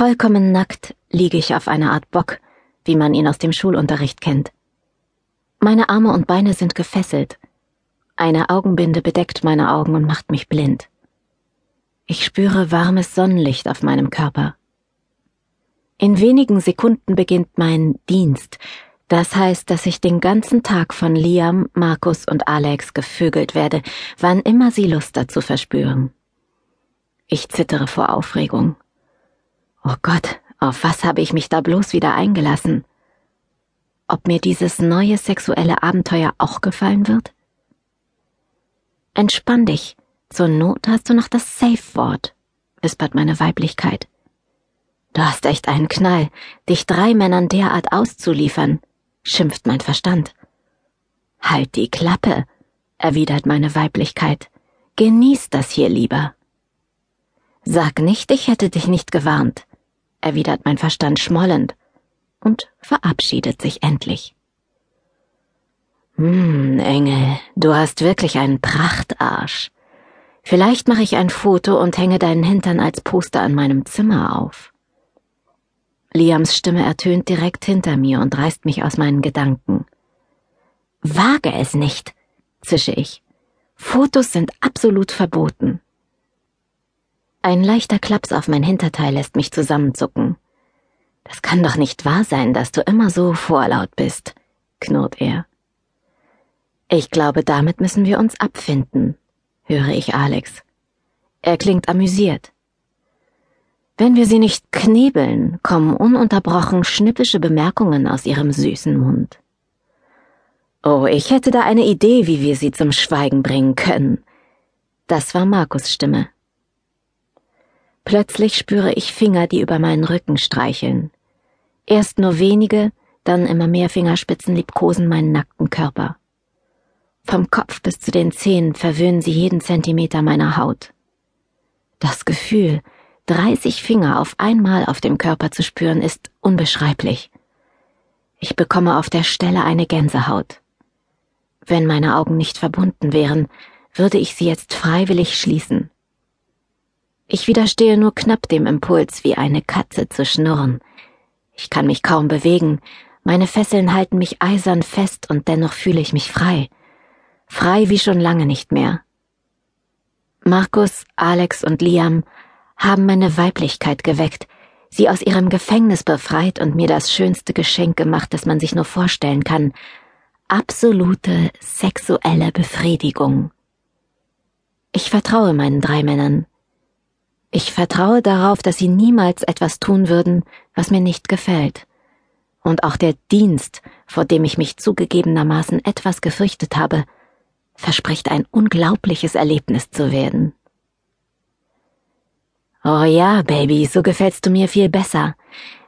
Vollkommen nackt liege ich auf einer Art Bock, wie man ihn aus dem Schulunterricht kennt. Meine Arme und Beine sind gefesselt. Eine Augenbinde bedeckt meine Augen und macht mich blind. Ich spüre warmes Sonnenlicht auf meinem Körper. In wenigen Sekunden beginnt mein Dienst. Das heißt, dass ich den ganzen Tag von Liam, Markus und Alex gevögelt werde, wann immer sie Lust dazu verspüren. Ich zittere vor Aufregung. Oh Gott, auf was habe ich mich da bloß wieder eingelassen? Ob mir dieses neue sexuelle Abenteuer auch gefallen wird? Entspann dich, zur Not hast du noch das Safe-Wort, wispert meine Weiblichkeit. Du hast echt einen Knall, dich drei Männern derart auszuliefern, schimpft mein Verstand. Halt die Klappe, erwidert meine Weiblichkeit. Genieß das hier lieber. Sag nicht, ich hätte dich nicht gewarnt erwidert mein Verstand schmollend und verabschiedet sich endlich. Hm, Engel, du hast wirklich einen Prachtarsch. Vielleicht mache ich ein Foto und hänge deinen Hintern als Poster an meinem Zimmer auf. Liams Stimme ertönt direkt hinter mir und reißt mich aus meinen Gedanken. Wage es nicht, zische ich. Fotos sind absolut verboten. Ein leichter Klaps auf mein Hinterteil lässt mich zusammenzucken. Das kann doch nicht wahr sein, dass du immer so vorlaut bist, knurrt er. Ich glaube, damit müssen wir uns abfinden, höre ich Alex. Er klingt amüsiert. Wenn wir sie nicht knebeln, kommen ununterbrochen schnippische Bemerkungen aus ihrem süßen Mund. Oh, ich hätte da eine Idee, wie wir sie zum Schweigen bringen können. Das war Markus Stimme. Plötzlich spüre ich Finger, die über meinen Rücken streicheln. Erst nur wenige, dann immer mehr Fingerspitzen liebkosen meinen nackten Körper. Vom Kopf bis zu den Zehen verwöhnen sie jeden Zentimeter meiner Haut. Das Gefühl, 30 Finger auf einmal auf dem Körper zu spüren, ist unbeschreiblich. Ich bekomme auf der Stelle eine Gänsehaut. Wenn meine Augen nicht verbunden wären, würde ich sie jetzt freiwillig schließen. Ich widerstehe nur knapp dem Impuls, wie eine Katze zu schnurren. Ich kann mich kaum bewegen, meine Fesseln halten mich eisern fest und dennoch fühle ich mich frei. Frei wie schon lange nicht mehr. Markus, Alex und Liam haben meine Weiblichkeit geweckt, sie aus ihrem Gefängnis befreit und mir das schönste Geschenk gemacht, das man sich nur vorstellen kann. Absolute sexuelle Befriedigung. Ich vertraue meinen drei Männern. Ich vertraue darauf, dass sie niemals etwas tun würden, was mir nicht gefällt. Und auch der Dienst, vor dem ich mich zugegebenermaßen etwas gefürchtet habe, verspricht ein unglaubliches Erlebnis zu werden. Oh ja, Baby, so gefällst du mir viel besser.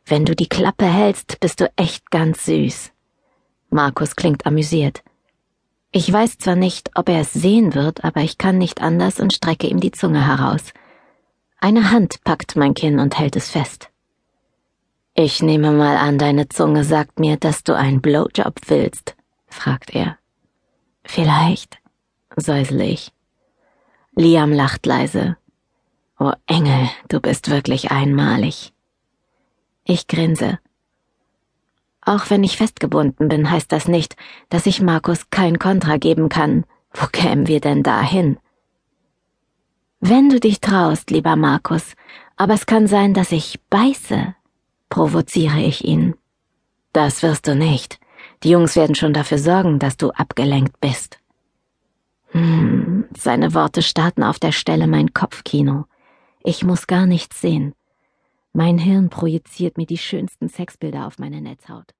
Wenn du die Klappe hältst, bist du echt ganz süß. Markus klingt amüsiert. Ich weiß zwar nicht, ob er es sehen wird, aber ich kann nicht anders und strecke ihm die Zunge heraus. Eine Hand packt mein Kinn und hält es fest. Ich nehme mal an, deine Zunge sagt mir, dass du einen Blowjob willst, fragt er. Vielleicht, säusel ich. Liam lacht leise. Oh Engel, du bist wirklich einmalig. Ich grinse. Auch wenn ich festgebunden bin, heißt das nicht, dass ich Markus kein Kontra geben kann. Wo kämen wir denn dahin? Wenn du dich traust, lieber Markus, aber es kann sein, dass ich beiße, provoziere ich ihn. Das wirst du nicht. Die Jungs werden schon dafür sorgen, dass du abgelenkt bist. Hm, seine Worte starten auf der Stelle mein Kopfkino. Ich muss gar nichts sehen. Mein Hirn projiziert mir die schönsten Sexbilder auf meine Netzhaut.